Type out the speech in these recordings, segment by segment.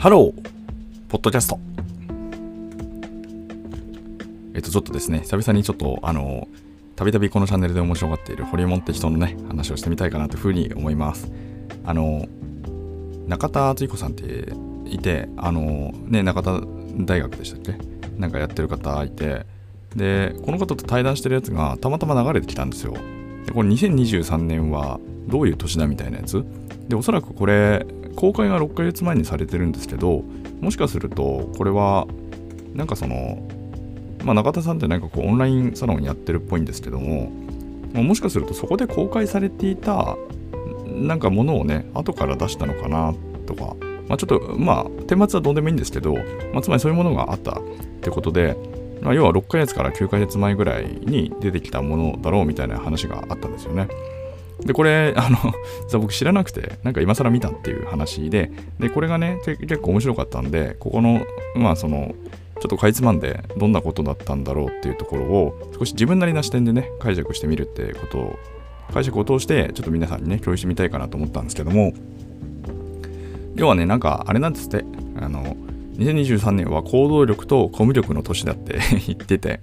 ハロー、ポッドキャスト。えっと、ちょっとですね、久々にちょっと、あの、たびたびこのチャンネルで面白がっているホリエモンって人のね、話をしてみたいかなというふうに思います。あの、中田敦彦さんっていて、あの、ね、中田大学でしたっけ？なんかやってる方いて、で、この方と対談してるやつがたまたま流れてきたんですよ。で、これ2023年はどういう年だみたいなやつ？で、おそらくこれ、公開が6ヶ月前にされてるんですけどもしかするとこれはなんかそのまあ中田さんってなんかこうオンラインサロンやってるっぽいんですけどももしかするとそこで公開されていたなんかものをね後から出したのかなとかまあちょっとまあ顛末はどうでもいいんですけど、まあ、つまりそういうものがあったってことで、まあ、要は6ヶ月から9ヶ月前ぐらいに出てきたものだろうみたいな話があったんですよね。で、これ、あの、実は僕知らなくて、なんか今更見たっていう話で、で、これがね、結構面白かったんで、ここの、まあその、ちょっとかいつまんでどんなことだったんだろうっていうところを少し自分なりな視点でね解釈してみるってことを解釈を通してちょっと皆さんにね共有してみたいかなと思ったんですけども要はねなんかあれなんですってあの2023年は行動力とコミュ力の年だって 言ってて。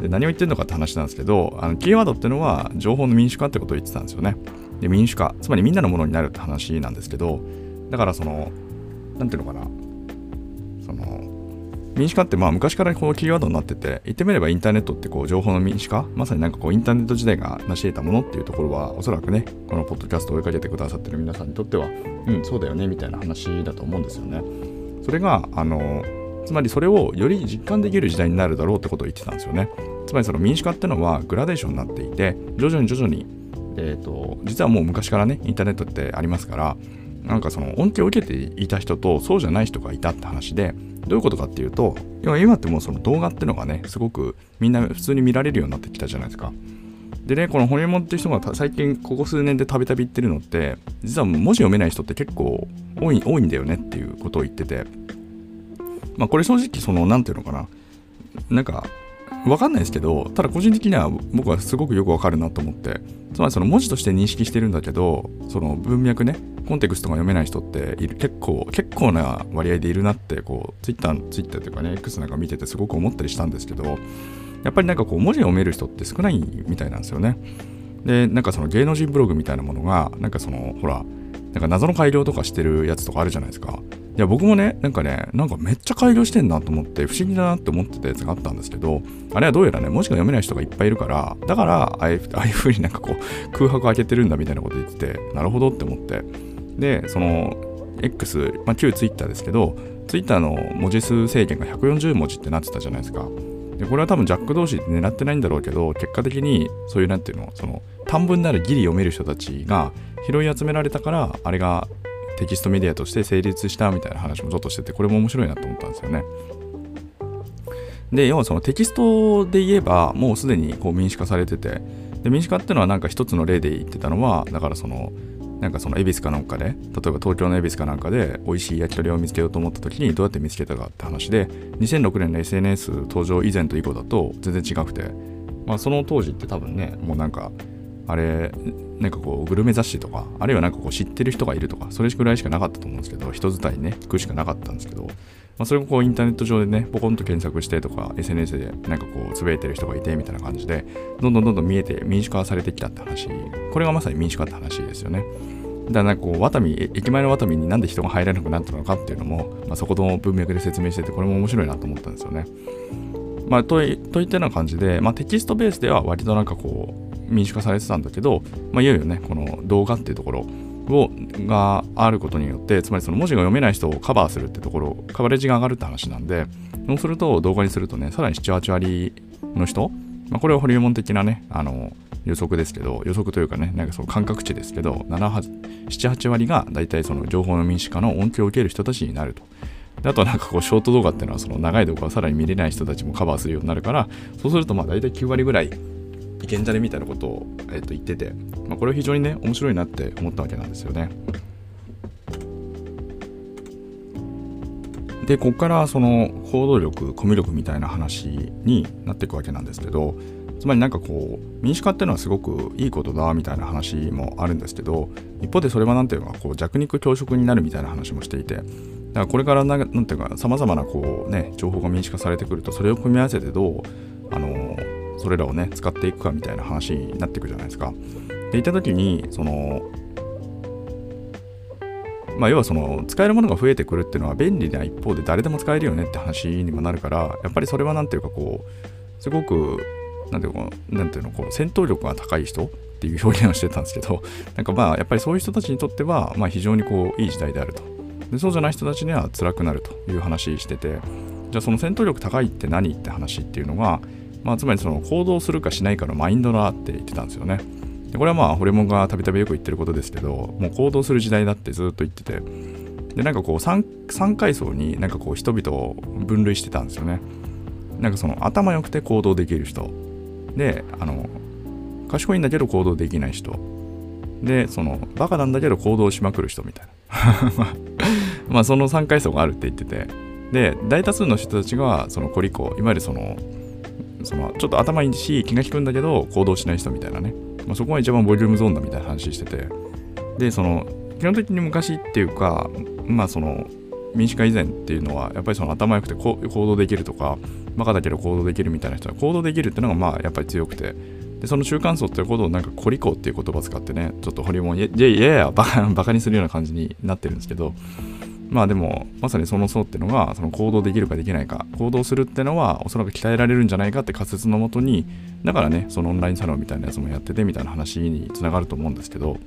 で何を言ってるのかって話なんですけどあのキーワードっていうのは情報の民主化ってことを言ってたんですよね。で民主化つまりみんなのものになるって話なんですけどだからその何ていうのかな。その民主化ってまあ昔からこうキーワードになってて言ってみればインターネットってこう情報の民主化まさになんかこうインターネット時代が成し得たものっていうところはおそらくねこのポッドキャストを追いかけてくださってる皆さんにとってはうんそうだよねみたいな話だと思うんですよね。それがあのつまりそれをより実感できる時代になるだろうってことを言ってたんですよね。つまりその民主化ってのはグラデーションになっていて徐々に徐々にえーと、実はもう昔からねインターネットってありますからなんかその恩恵を受けていた人とそうじゃない人がいたって話でどういうことかっていうと今ってもうその動画ってのがねすごくみんな普通に見られるようになってきたじゃないですか。でねこのホリエモンっていう人が最近ここ数年でたびたび言ってるのって実は文字読めない人って結構多い多いんだよねっていうことを言ってて。まあこれ正直その何ていうのかな。なんかわかんないですけどただ個人的には僕はすごくよくわかるなと思って。つまりその文字として認識してるんだけどその文脈ねコンテクストが読めない人っている結構結構な割合でいるなってこうツイッターツイッターというかね X なんか見ててすごく思ったりしたんですけどやっぱりなんかこう文字を読める人って少ないみたいなんですよねでなんかその芸能人ブログみたいなものがなんかそのほらなんか謎の改良とかしてるやつとかあるじゃないですか。いや、僕もね、なんかね、なんかめっちゃ改良してんなと思って、不思議だなって思ってたやつがあったんですけど、あれはどうやらね、文字が読めない人がいっぱいいるから、だから、ああいう風になんかこう、空白開けてるんだみたいなこと言ってて、なるほどって思って。で、その、X、まあ、旧 Twitter ですけど、Twitter の文字数制限が140文字ってなってたじゃないですか。でこれは多分ジャック同士で狙ってないんだろうけど結果的にそういうなんていうのその短文ならギリ読める人たちが拾い集められたからあれがテキストメディアとして成立したみたいな話もちょっとしててこれも面白いなと思ったんですよね。で要はそのテキストで言えばもうすでにこう民主化されててで民主化っていうのはなんか一つの例で言ってたのはだからそのなんかその恵比寿かなんかで例えば東京の恵比寿かなんかで美味しい焼き鳥を見つけようと思った時にどうやって見つけたかって話で2006年の SNS 登場以前と以降だと全然違くて、まあ、その当時って多分ねもうなんかあれなんかこうグルメ雑誌とかあるいはなんかこう知ってる人がいるとかそれぐらいしかなかったと思うんですけど人伝いね聞くしかなかったんですけど、まあ、それをこうインターネット上でねポコンと検索してとか SNS でなんかこうつぶやいてる人がいてみたいな感じでどんどんどんどん見えて民主化されてきたって話。これがまさに民主化って話ですよね。だからなんかこうワタミ駅前のワタミになんで人が入らなくなったのかっていうのも、まあ、そこの文脈で説明しててこれも面白いなと思ったんですよね。まあ、といといったような感じで、まあ、テキストベースでは割となんかこう民主化されてたんだけど、まあ、いよいよねこの動画っていうところをがあることによってつまりその文字が読めない人をカバーするってところカバレッジが上がるって話なんでそうすると動画にするとねさらに78割の人、まあ、これはホリエモン的なねあの予測ですけど予測というかねなんかその感覚値ですけど78割が大体その情報の民主化の恩恵を受ける人たちになると。あとなんかこうショート動画っていうのはその長い動画をさらに見れない人たちもカバーするようになるからそうするとまあ大体9割ぐらいいけんじゃねみたいなことを、えー、と言ってて、まあ、これは非常にね面白いなって思ったわけなんですよね。でここからその行動力コミュ力みたいな話になっていくわけなんですけどつまりなんかこう民主化っていうのはすごくいいことだみたいな話もあるんですけど一方でそれは何ていうのかこう弱肉強食になるみたいな話もしていてだからこれからななんていうかさまざまなこうね情報が民主化されてくるとそれを組み合わせてどうあのそれらをね使っていくかみたいな話になっていくじゃないですか。でいた時にそのまあ、要はその使えるものが増えてくるっていうのは便利な一方で誰でも使えるよねって話にもなるからやっぱりそれは何ていうかこうすごく何ていうのなんていうのこう戦闘力が高い人っていう表現をしてたんですけど なんかまあやっぱりそういう人たちにとってはまあ非常にこういい時代であるとでそうじゃない人たちには辛くなるという話しててじゃあその戦闘力高いって何って話っていうのが、まあ、つまりその行動するかしないかのマインドだって言ってたんですよね。でこれはまあホレモンがたびたびよく言ってることですけどもう行動する時代だってずっと言ってて。でなんかこう 3, 3階層になんかこう人々を分類してたんですよね。なんかその頭良くて行動できる人。であの賢いんだけど行動できない人。でそのバカなんだけど行動しまくる人みたいな。まあその3階層があるって言ってて。で大多数の人たちがそのコリコいわゆるそのそのちょっと頭いいし気が利くんだけど行動しない人みたいなね。まあ、そこが一番ボリュームゾーンだみたいな話してて。でその基本的に昔っていうかまあその民主化以前っていうのはやっぱりその頭良くて行動できるとかバカだけど行動できるみたいな人は行動できるっていうのがまあやっぱり強くて。でその中間層っていうことをなんかコリコっていう言葉使ってねちょっとホリモンいやいやいやバカバカにするような感じになってるんですけどまあでもまさにその層っていうのがその行動できるかできないか行動するっていうのはおそらく鍛えられるんじゃないかって仮説のもとにだからねそのオンラインサロンみたいなやつもやっててみたいな話につながると思うんですけど、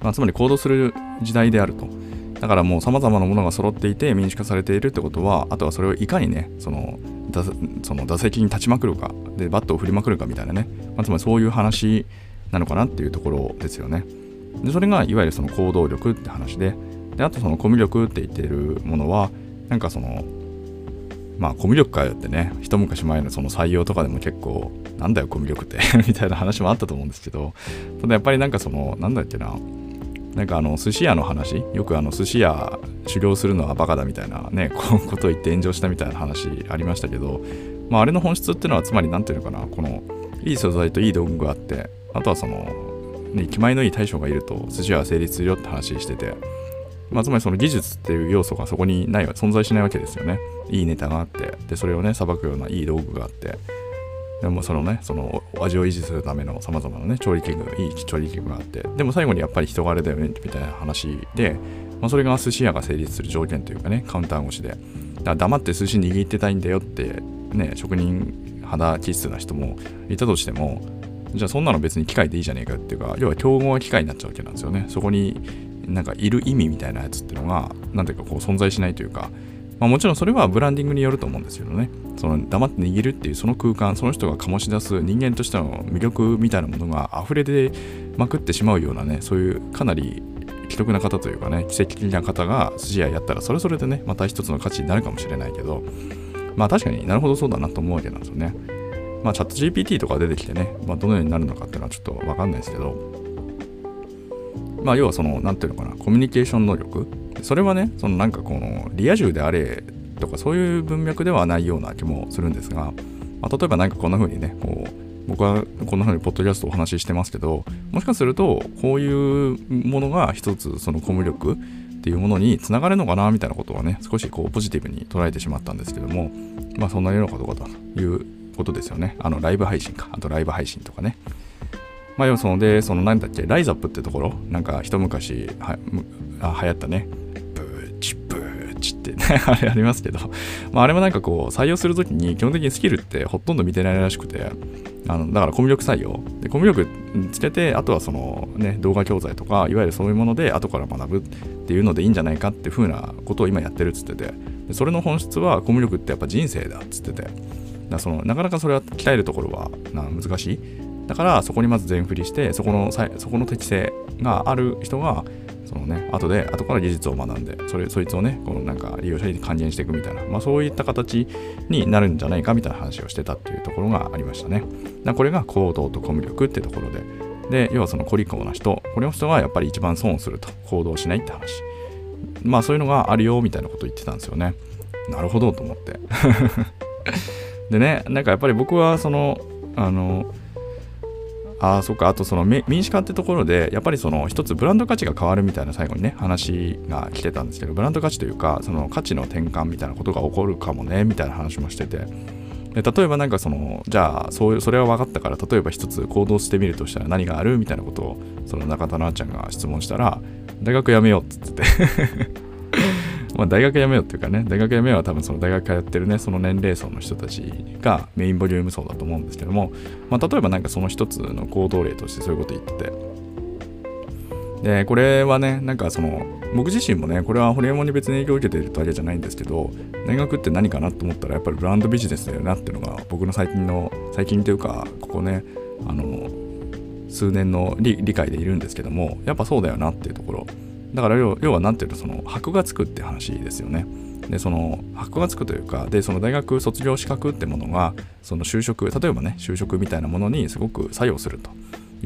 まあ、つまり行動する時代であると。だからもう様々なものが揃っていて民主化されているってことはあとはそれをいかにねそのその打席に立ちまくるかでバットを振りまくるかみたいなね、まあ、つまりそういう話なのかなっていうところですよね。でそれがいわゆるその行動力って話でであとそのコミュ力って言ってるものはなんかそのまあコミュ力かよってね一昔前のその採用とかでも結構なんだよコミュ力って みたいな話もあったと思うんですけどただやっぱりなんかそのなんだっけななんかあの寿司屋の話よくあの寿司屋修行するのはバカだみたいなねこういうことを言って炎上したみたいな話ありましたけどまああれの本質っていうのはつまり何ていうのかなこのいい素材といい道具があってあとはそのね、気前のいい大将がいると寿司屋は成立するよって話しててまあ、つまりその技術っていう要素がそこにない存在しないわけですよね。いいネタがあって、で、それをね、さばくようないい道具があって、でもそのね、その味を維持するためのさまざまなね、調理器具、いい調理器具があって、でも最後にやっぱり人があれだよね、みたいな話で、まあ、それが寿司屋が成立する条件というかね、カウンター越しで。だから黙って寿司握ってたいんだよって、ね、職人肌気質な人もいたとしても、じゃあそんなの別に機械でいいじゃねえかっていうか、要は競合は機械になっちゃうわけなんですよね。そこになんかいる意味みたいなやつっていうのが何ていうかこう存在しないというか、まあ、もちろんそれはブランディングによると思うんですけどね。その黙って握るっていうその空間その人が醸し出す人間としての魅力みたいなものが溢れてまくってしまうようなねそういうかなり既得な方というかね奇跡的な方が筋合いやったらそれぞれでねまた一つの価値になるかもしれないけどまあ確かになるほどそうだなと思うわけなんですよね。まあチャット GPT とか出てきてね、まあ、どのようになるのかっていうのはちょっとわかんないですけどまあ、要はその、なんていうのかな、コミュニケーション能力。それはね、そのなんかこの、リア充であれとか、そういう文脈ではないような気もするんですが、まあ、例えばなんかこんな風にね、こう、僕はこんな風にポッドキャストお話ししてますけど、もしかすると、こういうものが一つ、そのコミュ力っていうものにつながるのかな、みたいなことはね、少しこう、ポジティブに捉えてしまったんですけども、まあ、そんなようなことかということですよね。あの、ライブ配信か。あと、ライブ配信とかね。まあ、要はそので、その何だっけ、ライザップってところ、なんか一昔はあ流行ったね、ブーチブーチってね、あれありますけど、まあ、あれもなんかこう、採用するときに基本的にスキルってほとんど見てないらしくて、あのだからコミュ力採用。で、コミュ力つけて、あとはそのね、動画教材とか、いわゆるそういうもので後から学ぶっていうのでいいんじゃないかっていうふうなことを今やってるっつってて、でそれの本質はコミュ力ってやっぱ人生だっつってて、だそのなかなかそれは鍛えるところはな難しい。だからそこにまず全振りしてそこのそこの適性がある人がそのね後で後から技術を学んでそれそいつをねこのなんか利用者に還元していくみたいな、まあ、そういった形になるんじゃないかみたいな話をしてたっていうところがありましたね。だこれが行動とコミュ力ってところでで要はそのコリコな人これの人がやっぱり一番損すると行動しないって話。まあそういうのがあるよみたいなこと言ってたんですよね。なるほどと思って。でねなんかやっぱり僕はそのあのああそっか。あとその民主化ってところでやっぱりその一つブランド価値が変わるみたいな最後にね話が来てたんですけどブランド価値というかその価値の転換みたいなことが起こるかもねみたいな話もしてて。で例えばなんかそのじゃあそうそれは分かったから例えば一つ行動してみるとしたら何がある？みたいなことをその中田なあちゃんが質問したら大学辞めようっつってて。まあ大学辞めようっていうかね大学辞めようは多分その大学通ってるねその年齢層の人たちがメインボリューム層だと思うんですけども、まあ、例えばなんかその一つの行動例としてそういうこと言って。てでこれはねなんかその僕自身もねこれはホリエモンに別に影響を受けているわけじゃないんですけど大学って何かなと思ったらやっぱりブランドビジネスだよなっていうのが僕の最近の最近というかここねあの数年の理解でいるんですけどもやっぱそうだよなっていうところ。だから要は何ていうとその箔がつくって話ですよね。でその箔がつくというかでその大学卒業資格ってものがその就職例えばね就職みたいなものにすごく作用すると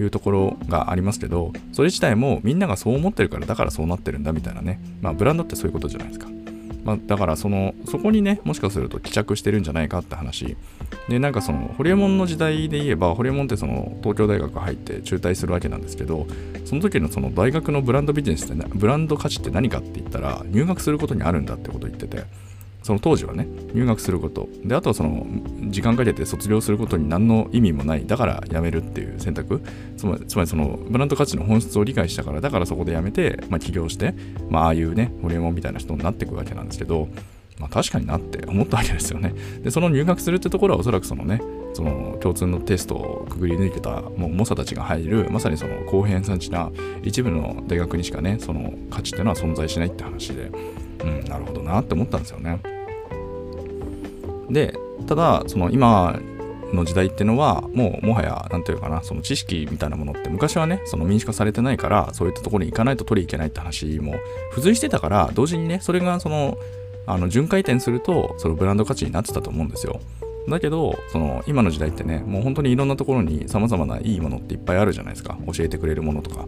いうところがありますけどそれ自体もみんながそう思ってるからだからそうなってるんだみたいなね。まあブランドってそういうことじゃないですか。まあ、だからそのそこにねもしかすると帰着してるんじゃないかって話。でなんかそのホリエモンの時代で言えばホリエモンってその東京大学入って中退するわけなんですけどその時のその大学のブランドビジネスってブランド価値って何かって言ったら入学することにあるんだってこと言ってて。その当時はね、入学すること。で、あとはその、時間かけて卒業することに何の意味もない。だから辞めるっていう選択。つまり、つまりその、ブランド価値の本質を理解したから、だからそこで辞めて、まあ、起業して、まあ、ああいうね、ホリエモンみたいな人になっていくわけなんですけど、まあ、確かになって思ったわけですよね。で、その入学するってところはおそらくそのね、その共通のテストをくぐり抜けたもう猛者たちが入るまさにその公平産地な一部の大学にしかねその価値っていうのは存在しないって話でうんなるほどなって思ったんですよね。でただその今の時代ってのはもうもはや何て言うかなその知識みたいなものって昔はねその民主化されてないからそういったところに行かないと取り行けないって話も付随してたから同時にねそれがそのあの巡回転するとそのブランド価値になってたと思うんですよ。だけどその今の時代ってねもう本当にいろんなところに様々ないいものっていっぱいあるじゃないですか。教えてくれるものとか。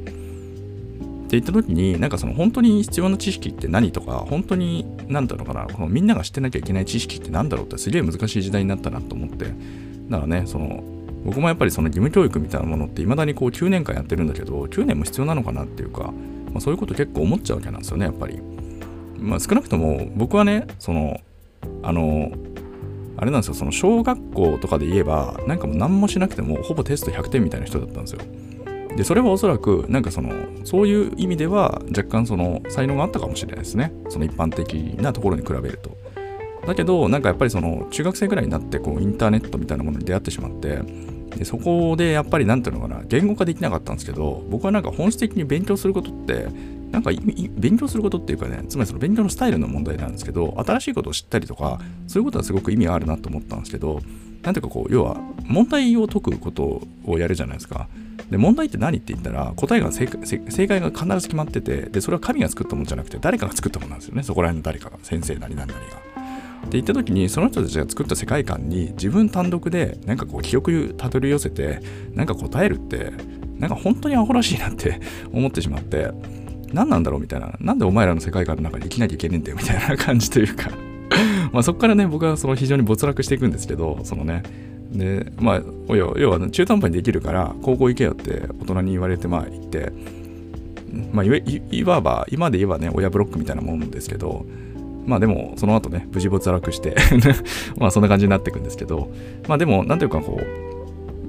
って言った時になんかその本当に必要な知識って何とか本当に何だろうかなこのみんなが知ってなきゃいけない知識って何だろうってすげえ難しい時代になったなと思ってだからねその僕もやっぱりその義務教育みたいなものって未だにこう9年間やってるんだけど9年も必要なのかなっていうか、まあ、そういうこと結構思っちゃうわけなんですよ。ねやっぱりまあ少なくとも僕はねそのあのあれなんですよその小学校とかで言えばなんかもう何もしなくてもほぼテスト100点みたいな人だったんですよ。でそれはおそらくなんかそのそういう意味では若干その才能があったかもしれないですね。その一般的なところに比べると。だけどなんかやっぱりその中学生ぐらいになってこうインターネットみたいなものに出会ってしまってでそこでやっぱり何ていうのかな言語化できなかったんですけど僕はなんか本質的に勉強することってなんか勉強することっていうかねつまりその勉強のスタイルの問題なんですけど新しいことを知ったりとかそういうことはすごく意味があるなと思ったんですけどなんていうかこう要は問題を解くことをやるじゃないですか。で問題って何って言ったら答えが正解が必ず決まっててでそれは神が作ったものじゃなくて誰かが作ったものなんですよね。そこら辺の誰かが。先生なり何なりが。って言った時にその人たちが作った世界観に自分単独でなんかこう記憶たどり寄せてなんか答えるってなんか本当にアホらしいなって思ってしまって何なんだろうみたいな。なんでお前らの世界観の中に生きなきゃいけねえんだよみたいな感じというか。まあそこからね僕はその非常に没落していくんですけどそのねでまあ要は中途半端にできるから高校行けよって大人に言われてまあ行ってまあいわば今で言えばね親ブロックみたいなもんですけどまあでもその後ね無事没落して まあそんな感じになっていくんですけどまあでもなんていうかこう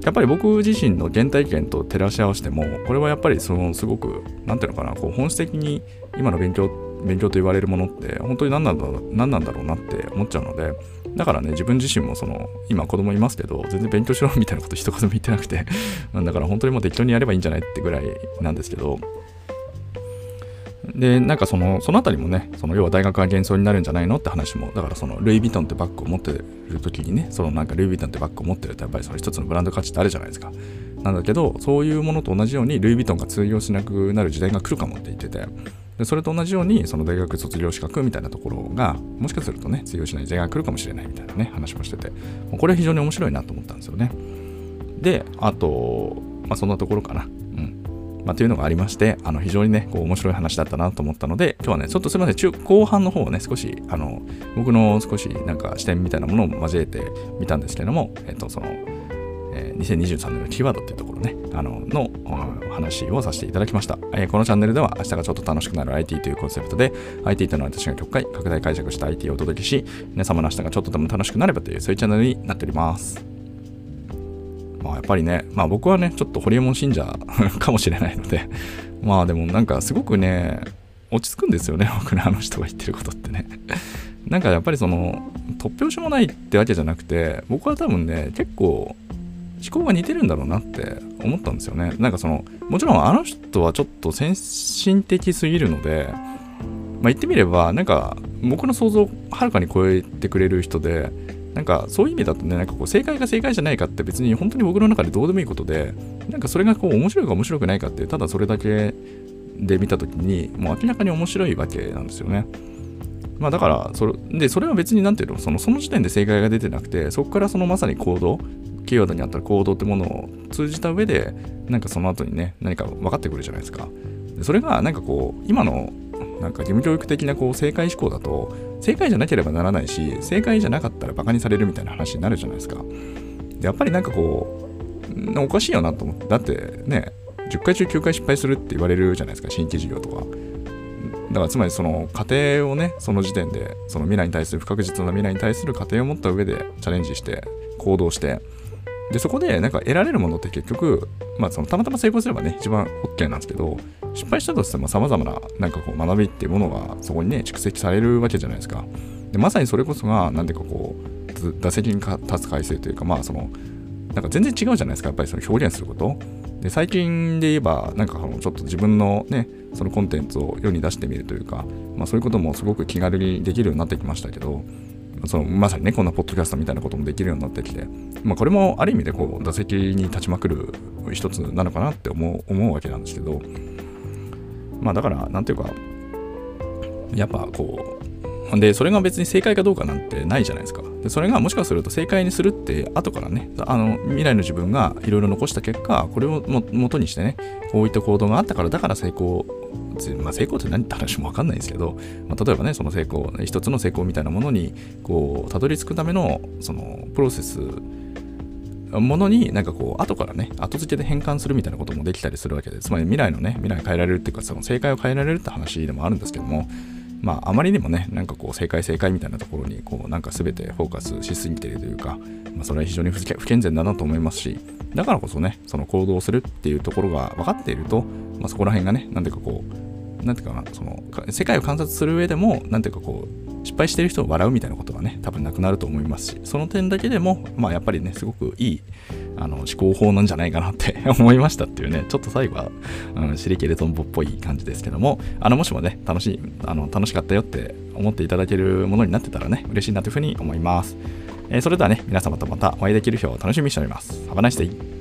やっぱり僕自身の原体験と照らし合わせてもこれはやっぱりそのすごく何ていうのかなこう本質的に今の勉強勉強と言われるものって本当に何なんだ何なんだろうなって思っちゃうのでだからね自分自身もその今子供いますけど全然勉強しろみたいなこと一言も言ってなくて だから本当にもう適当にやればいいんじゃないってぐらいなんですけどで、なんかその、そのあたりもね、その要は大学が幻想になるんじゃないのって話も、だからそのルイ・ヴィトンってバッグを持ってる時にね、そのなんかルイ・ヴィトンってバッグを持ってるとやっぱりその一つのブランド価値ってあるじゃないですか。なんだけど、そういうものと同じようにルイ・ヴィトンが通用しなくなる時代が来るかもって言ってて、でそれと同じようにその大学卒業資格みたいなところがもしかするとね通用しない時代が来るかもしれないみたいなね話もしててこれは非常に面白いなと思ったんですよね。であとまあそんなところかな。うん。まあ、というのがありまして、あの非常にね、こう面白い話だったなと思ったので、今日はね、ちょっとすみません、中後半の方をね、少し、あの、僕の少しなんか視点みたいなものを交えてみたんですけども、えっと、その、えー、2023年のキーワードっていうところね、あの、の話をさせていただきました、えー、このチャンネルでは明日がちょっと楽しくなる IT というコンセプトで、IT との私が極快、拡大解釈した IT をお届けし、皆様の明日がちょっとでも楽しくなればという、そういうチャンネルになっております。まあ、やっぱりね、まあ僕はね、ちょっとホリエモン信者 かもしれないので、まあでもなんかすごくね、落ち着くんですよね、僕ね、あの人が言ってることってね。なんかやっぱりその、突拍子もないってわけじゃなくて、僕は多分ね、結構、思考が似てるんだろうなって思ったんですよね。なんかその、もちろんあの人はちょっと先進的すぎるので、まあ、言ってみれば、なんか僕の想像をはるかに超えてくれる人で、なんかそういう意味だとね、なんかこう正解が正解じゃないかって別に本当に僕の中でどうでもいいことで、なんかそれがこう面白いか面白くないかって、ただそれだけで見た時に、もう明らかに面白いわけなんですよね。まあだからそれ、で、それは別になんていうの、そのその時点で正解が出てなくて、そこからそのまさに行動、キーワードにあった行動ってものを通じた上で、なんかその後にね、何か分かってくるじゃないですか。それがなんかこう、今のなんか義務教育的なこう正解思考だと、正解じゃなければならないし、正解じゃなかったらバカにされるみたいな話になるじゃないですか。やっぱりなんかこう、おかしいよなと思って、だってね、10回中9回失敗するって言われるじゃないですか、新規事業とか。だからつまりその過程をね、その時点で、その未来に対する不確実な未来に対する過程を持った上でチャレンジして、行動して、で、そこでなんか得られるものって結局、まあそのたまたま成功すればね、一番 OK なんですけど、失敗したとしても様々ななんかこう学びっていうものがそこにね、蓄積されるわけじゃないですか。でまさにそれこそが、なんていうかこう、打席に立つ回数というか、まあその、なんか全然違うじゃないですか、やっぱりその表現すること。で最近で言えばなんかちょっと自分のねそのコンテンツを世に出してみるというか、まあ、そういうこともすごく気軽にできるようになってきましたけどそのまさにねこんなポッドキャストみたいなこともできるようになってきて、まあ、これもある意味でこう打席に立ちまくる一つなのかなって思う思うわけなんですけどまあだからなんていうかやっぱこうで、それが別に正解かどうかなんてないじゃないですか。で、それがもしかすると正解にするって、後からね、あの、未来の自分がいろいろ残した結果、これをも元にしてね、こういった行動があったから、だから成功、まあ、成功って何って話もわかんないですけど、まあ、例えばね、その成功、一つの成功みたいなものに、こう、たどり着くための、その、プロセス、ものになんかこう後からね後付けで変換するみたいなこともできたりするわけですつまり未来のね未来変えられるっていうかその正解を変えられるって話でもあるんですけどもまあ、あまりにもね、なんかこう、正解正解みたいなところに、こう、なんか全てフォーカスしすぎてるというか、まあ、それは非常に不健全だなと思いますし、だからこそね、その行動するっていうところが分かっていると、まあ、そこら辺がね、なんていうかこう、なんていうかな、その、世界を観察する上でも、なんていうかこう、失敗してる人を笑うみたいなことはね、多分なくなると思いますし、その点だけでも、まあやっぱりね、すごくいいあの思考法なんじゃないかなって 思いましたっていうね、ちょっと最後は、うん、シリケレトンボっぽい感じですけども、あの、もしもね、楽しい、あの、楽しかったよって思っていただけるものになってたらね、嬉しいなというふうに思います。えー、それではね、皆様とまたお会いできる日を楽しみにしております。Have a nice day!